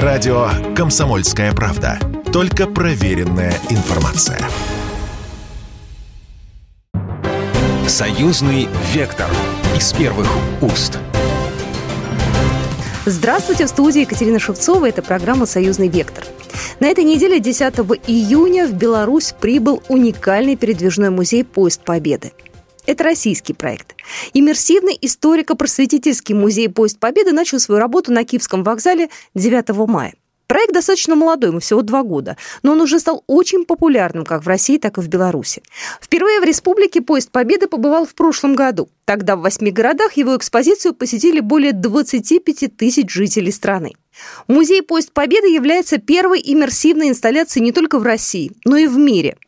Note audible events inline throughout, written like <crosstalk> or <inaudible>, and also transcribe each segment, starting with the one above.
Радио «Комсомольская правда». Только проверенная информация. Союзный вектор из первых уст. Здравствуйте, в студии Екатерина Шевцова. Это программа «Союзный вектор». На этой неделе, 10 июня, в Беларусь прибыл уникальный передвижной музей «Поезд Победы». Это российский проект. Иммерсивный историко-просветительский музей «Поезд Победы» начал свою работу на Киевском вокзале 9 мая. Проект достаточно молодой, ему всего два года, но он уже стал очень популярным как в России, так и в Беларуси. Впервые в республике «Поезд Победы» побывал в прошлом году. Тогда в восьми городах его экспозицию посетили более 25 тысяч жителей страны. Музей «Поезд Победы» является первой иммерсивной инсталляцией не только в России, но и в мире –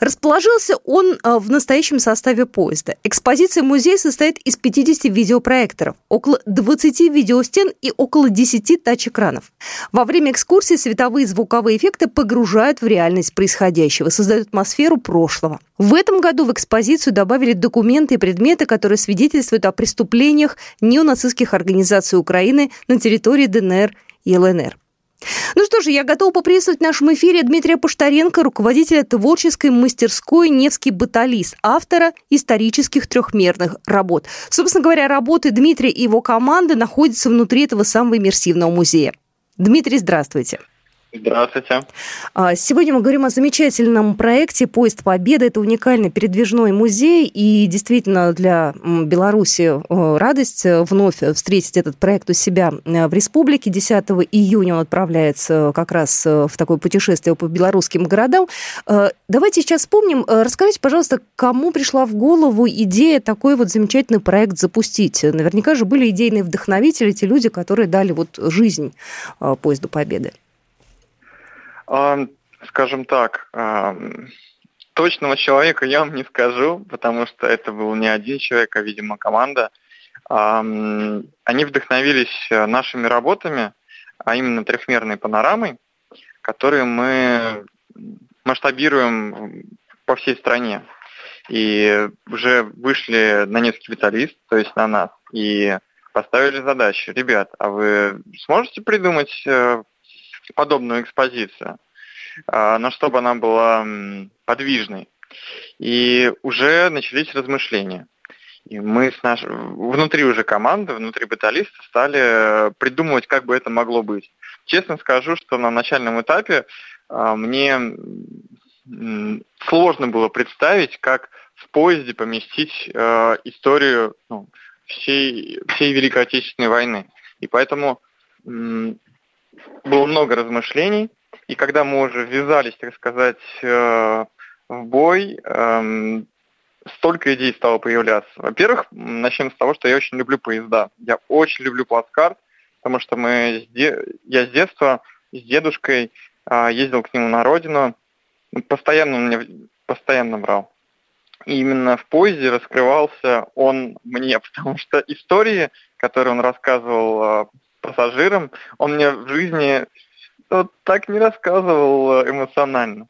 Расположился он а, в настоящем составе поезда. Экспозиция музея состоит из 50 видеопроекторов, около 20 видеостен и около 10 тач-экранов. Во время экскурсии световые и звуковые эффекты погружают в реальность происходящего, создают атмосферу прошлого. В этом году в экспозицию добавили документы и предметы, которые свидетельствуют о преступлениях неонацистских организаций Украины на территории ДНР и ЛНР. Ну что же, я готова поприветствовать в нашем эфире Дмитрия Поштаренко, руководителя творческой мастерской «Невский баталист», автора исторических трехмерных работ. Собственно говоря, работы Дмитрия и его команды находятся внутри этого самого иммерсивного музея. Дмитрий, здравствуйте. Здравствуйте. А, сегодня мы говорим о замечательном проекте «Поезд Победы». Это уникальный передвижной музей, и действительно для Беларуси э, радость э, вновь встретить этот проект у себя э, в республике. 10 июня он отправляется как раз в такое путешествие по белорусским городам. Давайте сейчас вспомним. Расскажите, пожалуйста, кому пришла в голову идея такой вот замечательный проект запустить? Наверняка же были идейные вдохновители, те люди, которые дали вот жизнь «Поезду Победы». Скажем так, точного человека я вам не скажу, потому что это был не один человек, а, видимо, команда. Они вдохновились э, нашими работами, а именно трехмерной панорамой, которые мы масштабируем по всей стране. И уже вышли на несколько специалист, то есть на нас, и поставили задачу. Ребят, а вы сможете придумать э, подобную экспозицию, а, но чтобы она была подвижной. И уже начались размышления. И мы с наш... внутри уже команды, внутри баталиста стали придумывать, как бы это могло быть. Честно скажу, что на начальном этапе а, мне сложно было представить, как в поезде поместить э, историю ну, всей, всей Великой Отечественной войны. И поэтому было много размышлений, и когда мы уже ввязались, так сказать, э, в бой, эм, столько идей стало появляться. Во-первых, начнем с того, что я очень люблю поезда. Я очень люблю плацкарт, потому что мы, я с детства с дедушкой а, ездил к нему на родину, постоянно он мне постоянно брал. И именно в поезде раскрывался он мне, <laughs> потому что истории, которые он рассказывал а, пассажиром, он мне в жизни вот так не рассказывал э, эмоционально.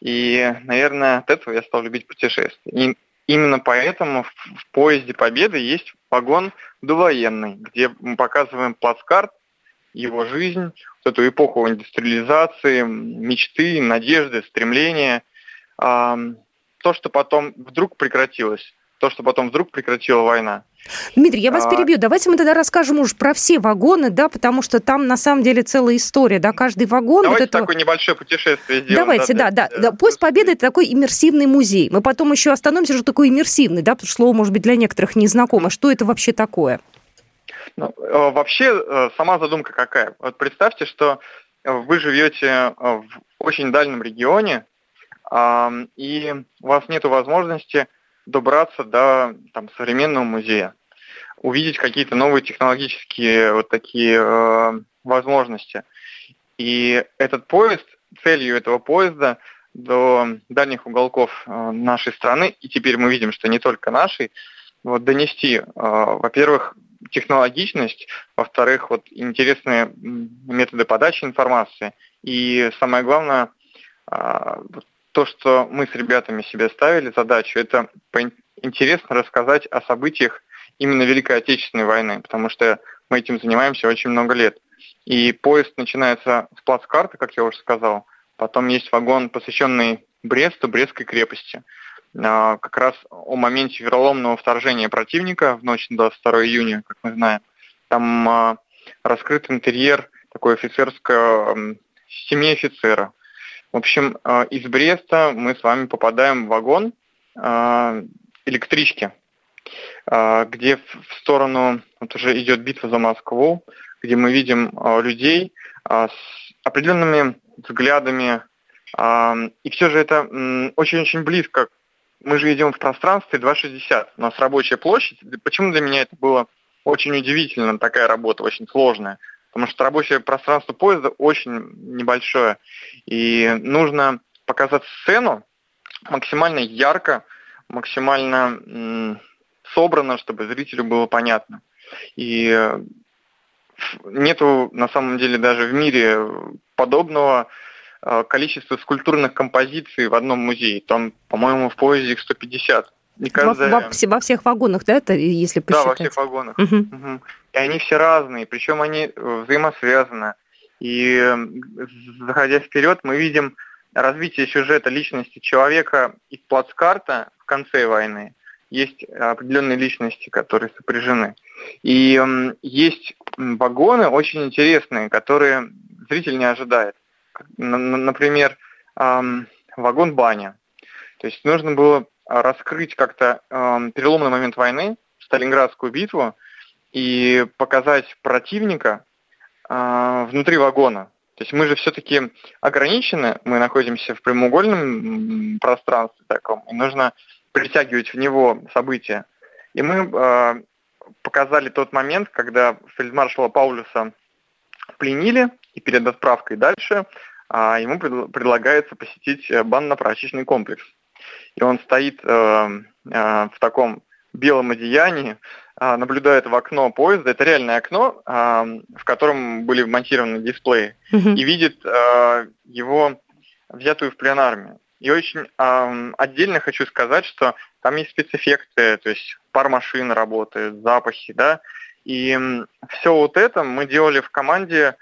И, наверное, от этого я стал любить путешествия. И именно поэтому в поезде Победы есть вагон довоенный, где мы показываем плацкарт, его жизнь, вот эту эпоху индустриализации, мечты, надежды, стремления. То, что потом вдруг прекратилось то, что потом вдруг прекратила война. Дмитрий, я вас а... перебью. Давайте мы тогда расскажем уж про все вагоны, да, потому что там на самом деле целая история, да, каждый вагон. Давайте вот это... такое небольшое путешествие сделаем. Давайте, да, да, да. да. Поезд Победы это такой иммерсивный музей. Мы потом еще остановимся, что такое иммерсивный, да, потому что слово, может быть, для некоторых не знакомо. Что это вообще такое? Ну, э, вообще, э, сама задумка какая? Вот представьте, что вы живете в очень дальнем регионе, и у вас нет возможности добраться до там, современного музея, увидеть какие-то новые технологические вот такие э, возможности. И этот поезд, целью этого поезда до дальних уголков э, нашей страны, и теперь мы видим, что не только нашей, вот, донести, э, во-первых, технологичность, во-вторых, вот интересные методы подачи информации, и самое главное, э, то, что мы с ребятами себе ставили задачу, это интересно рассказать о событиях именно Великой Отечественной войны, потому что мы этим занимаемся очень много лет. И поезд начинается с плацкарта, как я уже сказал. Потом есть вагон, посвященный Бресту, Брестской крепости. А, как раз о моменте вероломного вторжения противника в ночь на 22 июня, как мы знаем. Там а, раскрыт интерьер такой офицерской семьи офицера. В общем, а, из Бреста мы с вами попадаем в вагон электрички, где в сторону, вот уже идет битва за Москву, где мы видим людей с определенными взглядами, и все же это очень-очень близко мы же идем в пространстве 2,60. У нас рабочая площадь. Почему для меня это было очень удивительно, такая работа, очень сложная? Потому что рабочее пространство поезда очень небольшое. И нужно показать сцену максимально ярко, максимально собрано, чтобы зрителю было понятно. И э, нету на самом деле даже в мире подобного Э, количество скульптурных композиций в одном музее. Там, по-моему, в поезде их 150. И каждая... во, во, во всех вагонах, да, это если посчитать? Да, во всех вагонах. Угу. Угу. И они все разные, причем они э, взаимосвязаны. И заходя вперед, мы видим развитие сюжета личности человека из плацкарта в конце войны. Есть определенные личности, которые сопряжены. И есть вагоны очень интересные, которые зритель не ожидает например, вагон баня. То есть нужно было раскрыть как-то переломный момент войны, Сталинградскую битву, и показать противника а, внутри вагона. То есть мы же все-таки ограничены, мы находимся в прямоугольном пространстве таком, и нужно притягивать в него события. И мы э, показали тот момент, когда фельдмаршала Паулюса пленили, и перед отправкой дальше а, ему предлагается посетить э, банно-прачечный комплекс. И он стоит э, э, в таком белом одеянии, э, наблюдает в окно поезда, это реальное окно, э, в котором были вмонтированы дисплеи, mm-hmm. и видит э, его взятую в плен армию. И очень э, отдельно хочу сказать, что там есть спецэффекты, то есть пар машин работает, запахи, да, и все вот это мы делали в команде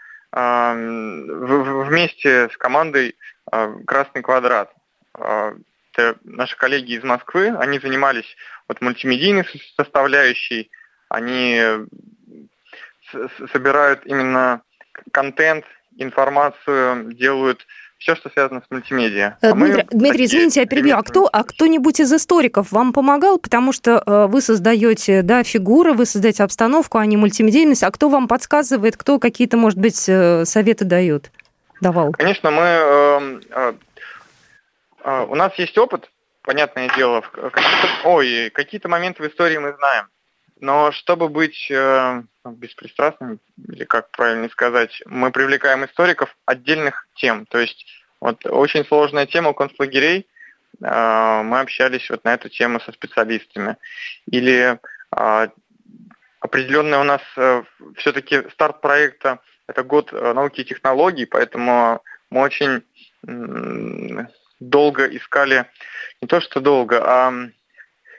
вместе с командой а, «Красный квадрат». А, это наши коллеги из Москвы, они занимались вот мультимедийной составляющей, они собирают именно контент, информацию, делают все, что связано с мультимедиа. Э, а Дмитрий, Дмитрий извините, я перебью. А кто, а кто-нибудь из историков вам помогал? Потому что э, вы создаете да, фигуры, вы создаете обстановку, а не мультимедийность. А кто вам подсказывает, кто какие-то, может быть, э, советы дает? Давал. Конечно, мы... Э, у нас есть опыт, понятное дело. Какие-то, ой, какие-то моменты в истории мы знаем. Но чтобы быть э, беспристрастным, или как правильно сказать, мы привлекаем историков отдельных тем. То есть вот очень сложная тема концлагерей, э, мы общались вот на эту тему со специалистами. Или э, определенный у нас э, все-таки старт проекта – это год э, науки и технологий, поэтому мы очень долго искали, не то что долго, а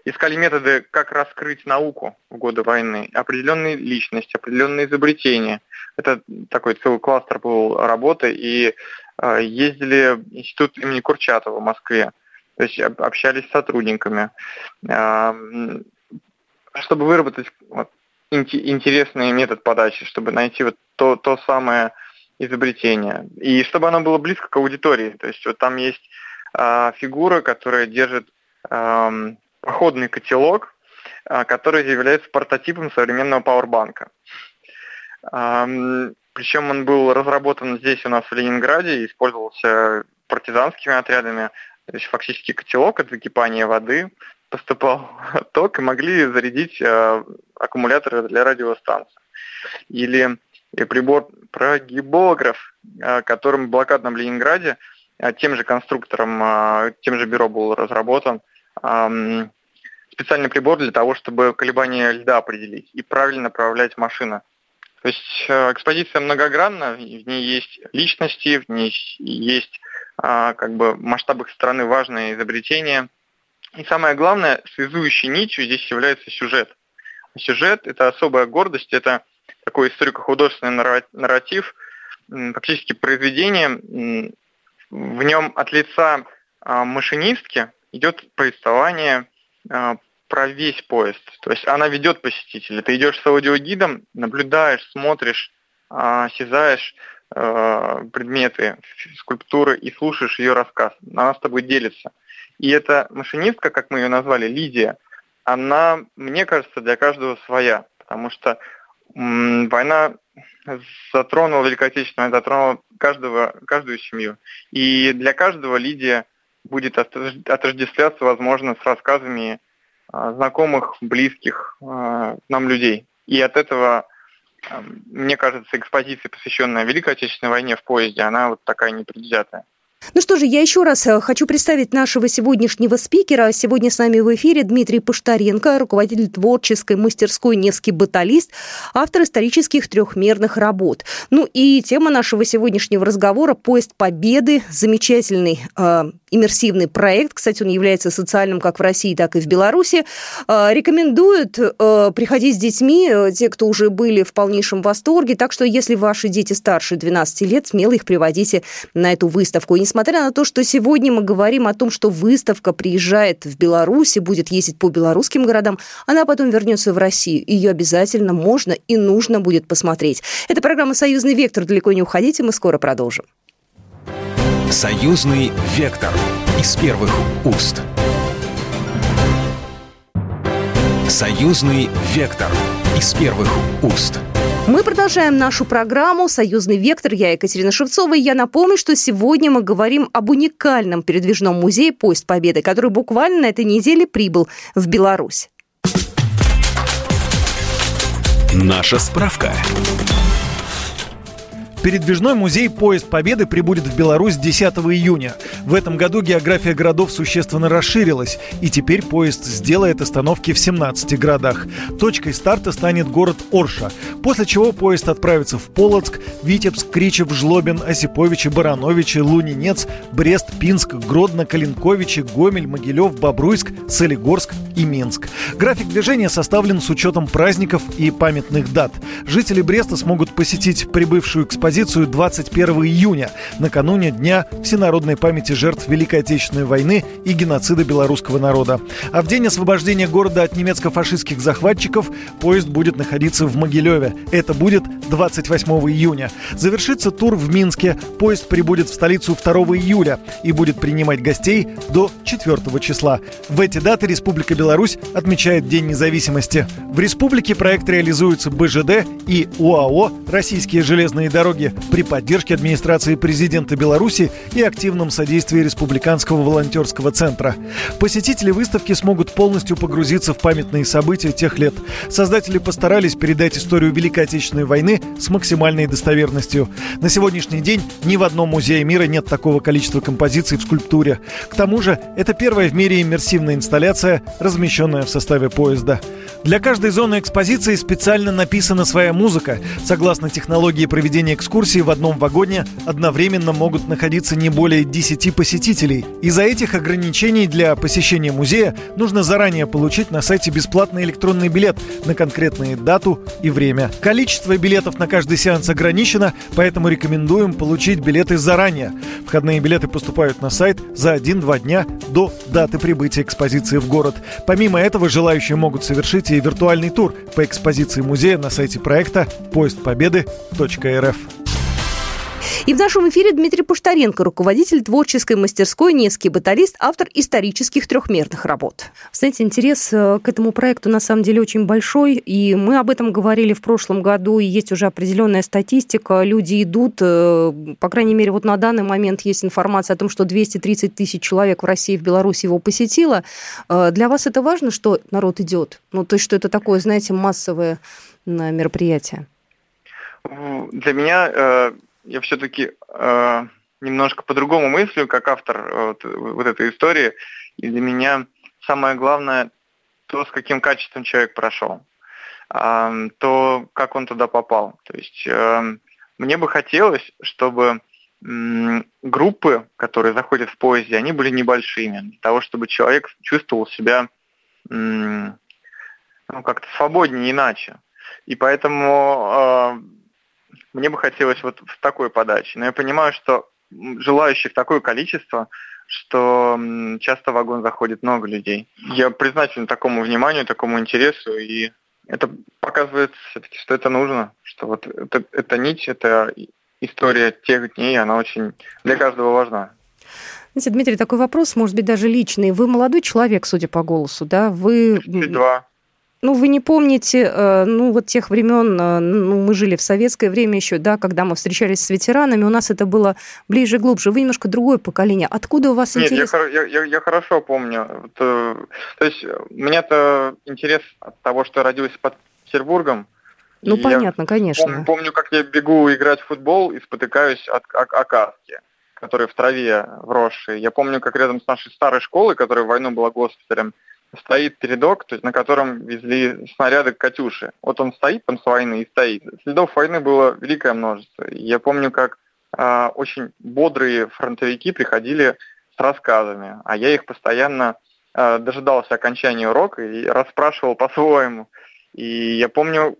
искали методы, как раскрыть науку в годы войны, определенные личности, определенные изобретения. Это такой целый кластер был работы, и э, ездили в институт имени Курчатова в Москве, то есть общались с сотрудниками, э, чтобы выработать вот, интересный метод подачи, чтобы найти вот то, то самое изобретение, и чтобы оно было близко к аудитории. То есть вот там есть фигура, которая держит походный котелок, а, который является прототипом современного пауэрбанка. Причем он был разработан здесь у нас в Ленинграде и использовался партизанскими отрядами. То есть фактически котелок от закипания воды поступал ток и могли зарядить а, аккумуляторы для радиостанции. Или прибор прогибограф, а, которым в блокадном Ленинграде тем же конструктором, тем же бюро был разработан – специальный прибор для того, чтобы колебания льда определить и правильно направлять машину. То есть экспозиция многогранна, в ней есть личности, в ней есть а, как бы масштаб их страны важные изобретения. И самое главное, связующей нитью здесь является сюжет. Сюжет – это особая гордость, это такой историко-художественный нарратив, фактически произведение, в нем от лица а, машинистки идет повествование а, про весь поезд. То есть она ведет посетителя. Ты идешь с аудиогидом, наблюдаешь, смотришь, осязаешь предметы, скульптуры и слушаешь ее рассказ. Она с тобой делится. И эта машинистка, как мы ее назвали, Лидия, она, мне кажется, для каждого своя, потому что война затронула Великой Отечественную, затронула каждого, каждую семью. И для каждого Лидия будет отождествляться, возможно, с рассказами а, знакомых, близких а, нам людей. И от этого, а, мне кажется, экспозиция, посвященная Великой Отечественной войне в поезде, она вот такая непредвзятая. Ну что же, я еще раз э, хочу представить нашего сегодняшнего спикера. Сегодня с нами в эфире Дмитрий Паштаренко, руководитель творческой мастерской «Невский баталист», автор исторических трехмерных работ. Ну и тема нашего сегодняшнего разговора «Поезд Победы». Замечательный э, иммерсивный проект. Кстати, он является социальным как в России, так и в Беларуси. Э, рекомендуют э, приходить с детьми, э, те, кто уже были в полнейшем восторге. Так что, если ваши дети старше 12 лет, смело их приводите на эту выставку. И несмотря на то, что сегодня мы говорим о том, что выставка приезжает в Беларусь и будет ездить по белорусским городам, она потом вернется в Россию. Ее обязательно можно и нужно будет посмотреть. Это программа «Союзный вектор». Далеко не уходите, мы скоро продолжим. Союзный вектор из первых уст. Союзный вектор из первых уст. Мы продолжаем нашу программу «Союзный вектор». Я Екатерина Шевцова. И я напомню, что сегодня мы говорим об уникальном передвижном музее «Поезд Победы», который буквально на этой неделе прибыл в Беларусь. Наша справка. Передвижной музей «Поезд Победы» прибудет в Беларусь 10 июня. В этом году география городов существенно расширилась, и теперь поезд сделает остановки в 17 городах. Точкой старта станет город Орша, после чего поезд отправится в Полоцк, Витебск, Кричев, Жлобин, Осиповичи, Барановичи, Лунинец, Брест, Пинск, Гродно, Калинковичи, Гомель, Могилев, Бобруйск, Солигорск и Минск. График движения составлен с учетом праздников и памятных дат. Жители Бреста смогут посетить прибывшую экспозицию экспозицию 21 июня, накануне Дня всенародной памяти жертв Великой Отечественной войны и геноцида белорусского народа. А в день освобождения города от немецко-фашистских захватчиков поезд будет находиться в Могилеве. Это будет 28 июня. Завершится тур в Минске. Поезд прибудет в столицу 2 июля и будет принимать гостей до 4 числа. В эти даты Республика Беларусь отмечает День независимости. В республике проект реализуется БЖД и УАО «Российские железные дороги» дороги при поддержке администрации президента Беларуси и активном содействии Республиканского волонтерского центра. Посетители выставки смогут полностью погрузиться в памятные события тех лет. Создатели постарались передать историю Великой Отечественной войны с максимальной достоверностью. На сегодняшний день ни в одном музее мира нет такого количества композиций в скульптуре. К тому же, это первая в мире иммерсивная инсталляция, размещенная в составе поезда. Для каждой зоны экспозиции специально написана своя музыка. Согласно технологии проведения экскурсии, в одном вагоне одновременно могут находиться не более 10 посетителей. Из-за этих ограничений для посещения музея нужно заранее получить на сайте бесплатный электронный билет на конкретную дату и время. Количество билетов на каждый сеанс ограничено, поэтому рекомендуем получить билеты заранее. Входные билеты поступают на сайт за 1-2 дня до даты прибытия экспозиции в город. Помимо этого, желающие могут совершить и виртуальный тур по экспозиции музея на сайте проекта поездпобеды.рф. И в нашем эфире Дмитрий Пуштаренко, руководитель творческой мастерской «Невский баталист», автор исторических трехмерных работ. Знаете, интерес э, к этому проекту на самом деле очень большой, и мы об этом говорили в прошлом году, и есть уже определенная статистика, люди идут, э, по крайней мере, вот на данный момент есть информация о том, что 230 тысяч человек в России и в Беларуси его посетило. Э, для вас это важно, что народ идет? Ну, то есть, что это такое, знаете, массовое мероприятие? Для меня я все-таки э, немножко по-другому мыслю, как автор э, вот, вот этой истории. И для меня самое главное то, с каким качеством человек прошел, э, то, как он туда попал. То есть э, мне бы хотелось, чтобы группы, которые заходят в поезде, они были небольшими, для того, чтобы человек чувствовал себя ну, как-то свободнее иначе. И поэтому э, мне бы хотелось вот в такой подаче. Но я понимаю, что желающих такое количество, что часто в вагон заходит много людей. Я признателен такому вниманию, такому интересу, и это показывает все-таки, что это нужно, что вот это, эта нить, эта история тех дней, она очень для каждого важна. Знаете, Дмитрий, такой вопрос, может быть, даже личный. Вы молодой человек, судя по голосу, да? Вы... 32. Ну, вы не помните, э, ну, вот тех времен, э, ну, мы жили в советское время еще, да, когда мы встречались с ветеранами, у нас это было ближе, глубже. Вы немножко другое поколение. Откуда у вас Нет, интерес? Я, я, я, я хорошо помню. Вот, э, то есть у меня-то интерес от того, что я родился под Петербургом. Ну, понятно, конечно. Помню, помню, как я бегу играть в футбол и спотыкаюсь от, от, от каски которые в траве вросшие. Я помню, как рядом с нашей старой школой, которая в войну была госпиталем, стоит передок, то есть на котором везли снаряды «Катюши». Вот он стоит там с войны и стоит. Следов войны было великое множество. Я помню, как э, очень бодрые фронтовики приходили с рассказами, а я их постоянно э, дожидался окончания урока и расспрашивал по-своему. И я помню,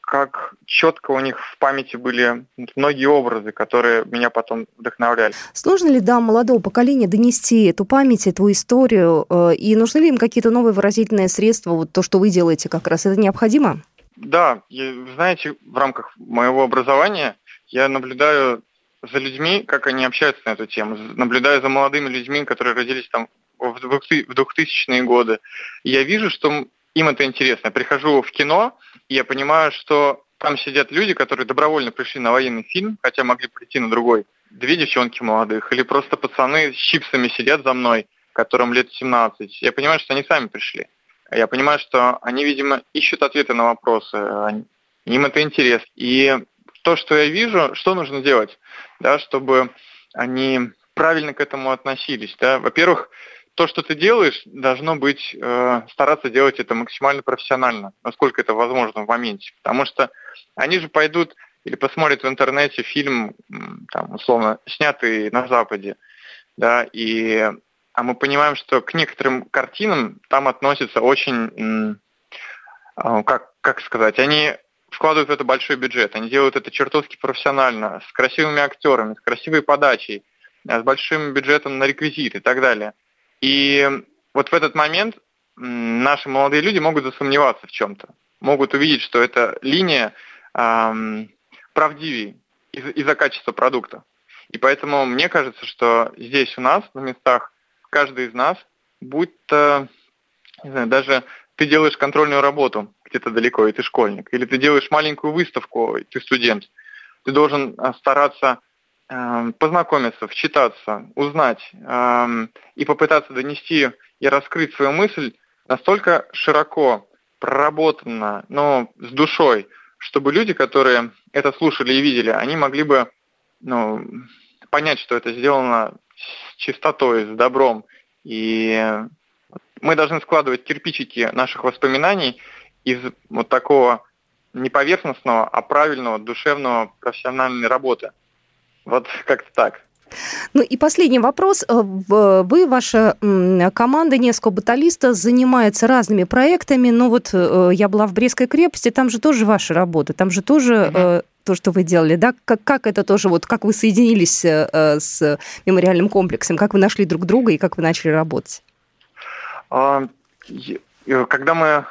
как четко у них в памяти были многие образы, которые меня потом вдохновляли. Сложно ли, да, молодого поколения донести эту память, эту историю, э, и нужны ли им какие-то новые выразительные средства, вот то, что вы делаете как раз, это необходимо? Да, я, знаете, в рамках моего образования я наблюдаю за людьми, как они общаются на эту тему, наблюдаю за молодыми людьми, которые родились там в 2000-е годы. И я вижу, что им это интересно. Я прихожу в кино, и я понимаю, что там сидят люди, которые добровольно пришли на военный фильм, хотя могли прийти на другой. Две девчонки молодых, или просто пацаны с чипсами сидят за мной, которым лет 17. Я понимаю, что они сами пришли. Я понимаю, что они, видимо, ищут ответы на вопросы. Им это интересно. И то, что я вижу, что нужно делать, да, чтобы они правильно к этому относились. Да? Во-первых, то, что ты делаешь, должно быть, э, стараться делать это максимально профессионально, насколько это возможно в моменте. Потому что они же пойдут или посмотрят в интернете фильм, там, условно, снятый на Западе, да, и, а мы понимаем, что к некоторым картинам там относятся очень, э, как, как сказать, они вкладывают в это большой бюджет, они делают это чертовски профессионально, с красивыми актерами, с красивой подачей, с большим бюджетом на реквизит и так далее – и вот в этот момент наши молодые люди могут засомневаться в чем-то, могут увидеть, что эта линия эм, правдивее из- из-за качества продукта. И поэтому мне кажется, что здесь у нас, на местах, каждый из нас, будь то, не знаю, даже ты делаешь контрольную работу где-то далеко, и ты школьник, или ты делаешь маленькую выставку, и ты студент, ты должен а, стараться познакомиться, вчитаться, узнать эм, и попытаться донести и раскрыть свою мысль настолько широко, проработанно, но с душой, чтобы люди, которые это слушали и видели, они могли бы ну, понять, что это сделано с чистотой, с добром. И мы должны складывать кирпичики наших воспоминаний из вот такого не поверхностного, а правильного, душевного, профессиональной работы. Вот как-то так. Ну и последний вопрос. Э, вы, ваша команда несколько баталиста занимается разными проектами, но вот э, я была в Брестской крепости, там же тоже ваша работа, там же тоже угу. то, что вы делали, да? Как, как это тоже, вот как вы соединились с мемориальным комплексом, как вы нашли друг друга и как вы начали работать? А, когда мы,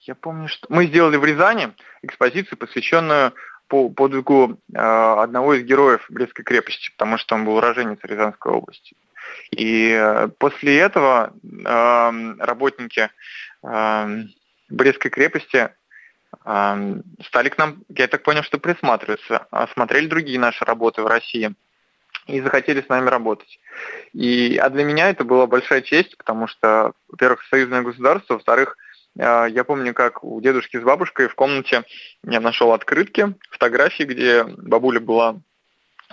я помню, что мы сделали в Рязани экспозицию, посвященную по подвигу э, одного из героев Брестской крепости, потому что он был уроженец Рязанской области. И э, после этого э, работники э, Брестской крепости стали к нам, я так понял, что присматриваться, осмотрели другие наши работы в России и захотели с нами работать. И, а для меня это была большая честь, потому что, во-первых, союзное государство, во-вторых, а, я помню, как у дедушки с бабушкой в комнате я нашел открытки, фотографии, где бабуля была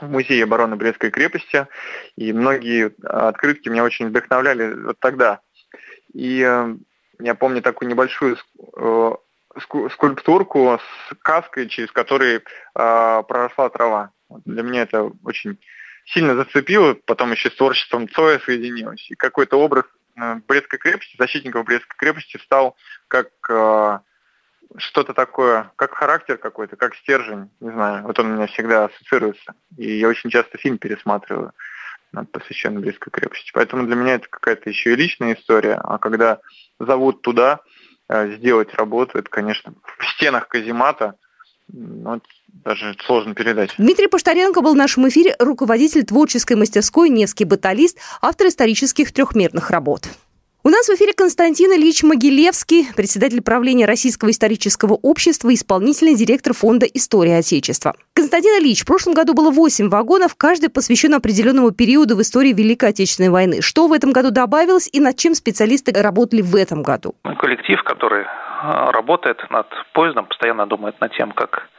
в музее обороны Брестской крепости, и многие открытки меня очень вдохновляли вот тогда. И э, я помню такую небольшую э, скульптурку с каской, через которой а, проросла трава. Для меня это очень сильно зацепило, потом еще с творчеством Цоя соединилось. И какой-то образ Брестской крепости, защитников Брестской крепости стал как э, что-то такое, как характер какой-то, как стержень, не знаю, вот он у меня всегда ассоциируется. И я очень часто фильм пересматриваю над посвященной близкой крепости. Поэтому для меня это какая-то еще и личная история, а когда зовут туда э, сделать работу, это, конечно, в стенах каземата, ну, даже сложно передать. Дмитрий Поштаренко был в нашем эфире руководитель творческой мастерской «Невский баталист», автор исторических трехмерных работ. У нас в эфире Константин Ильич Могилевский, председатель правления Российского исторического общества, исполнительный директор фонда «История Отечества». Константин Ильич, в прошлом году было 8 вагонов, каждый посвящен определенному периоду в истории Великой Отечественной войны. Что в этом году добавилось и над чем специалисты работали в этом году? Коллектив, который э, работает над поездом, постоянно думает над тем, как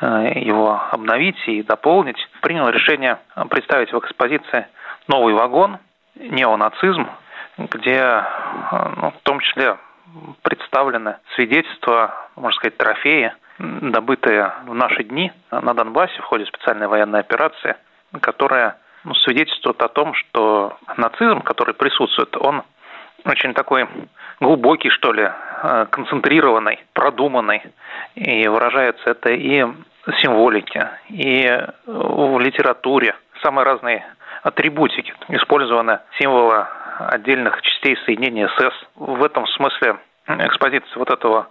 э, его обновить и дополнить, принял решение представить в экспозиции новый вагон, неонацизм, где э, ну, в том числе представлены свидетельства, можно сказать, трофеи, добытые в наши дни на Донбассе в ходе специальной военной операции, которая ну, свидетельствует о том, что нацизм, который присутствует, он очень такой глубокий, что ли, э, концентрированный, продуманный. И выражается это и в символике, и в литературе. Самые разные атрибутики использованы символы отдельных частей соединения СС. В этом смысле экспозиция вот этого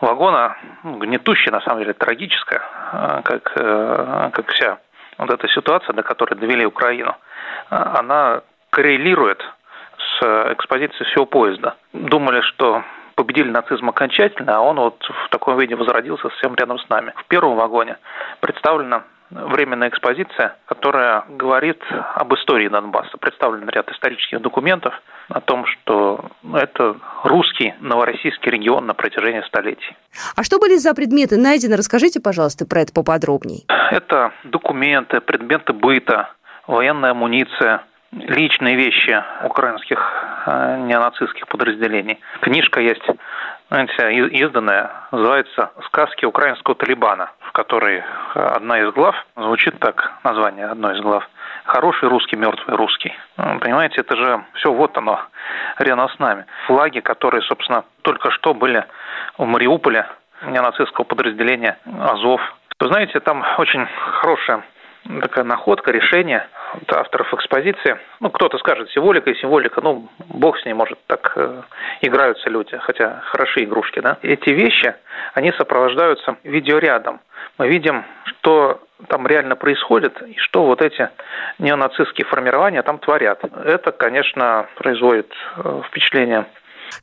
вагона гнетущая, на самом деле, трагическая, э, как, э, как вся вот эта ситуация, до которой довели Украину, она коррелирует с экспозицией всего поезда. Думали, что победили нацизм окончательно, а он вот в таком виде возродился совсем рядом с нами. В первом вагоне представлена временная экспозиция, которая говорит об истории Донбасса. Представлен ряд исторических документов о том, что это русский новороссийский регион на протяжении столетий. А что были за предметы найдены? Расскажите, пожалуйста, про это поподробнее. Это документы, предметы быта, военная амуниция, личные вещи украинских э, неонацистских подразделений. Книжка есть знаете, изданная, называется «Сказки украинского Талибана», в которой одна из глав, звучит так, название одной из глав, «Хороший русский, мертвый русский». Ну, понимаете, это же все вот оно, рядом с нами. Флаги, которые, собственно, только что были в Мариуполе, неонацистского подразделения «Азов». Вы знаете, там очень хорошая такая находка, решение авторов экспозиции. Ну, кто-то скажет символика и символика, ну, бог с ней, может, так э, играются люди, хотя хорошие игрушки, да. Эти вещи, они сопровождаются видеорядом. Мы видим, что там реально происходит и что вот эти неонацистские формирования там творят. Это, конечно, производит э, впечатление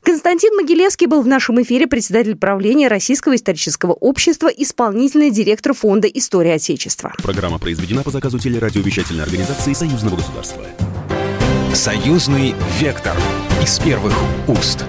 Константин Могилевский был в нашем эфире председатель правления Российского исторического общества, исполнительный директор фонда «История Отечества». Программа произведена по заказу телерадиовещательной организации Союзного государства. Союзный вектор из первых уст.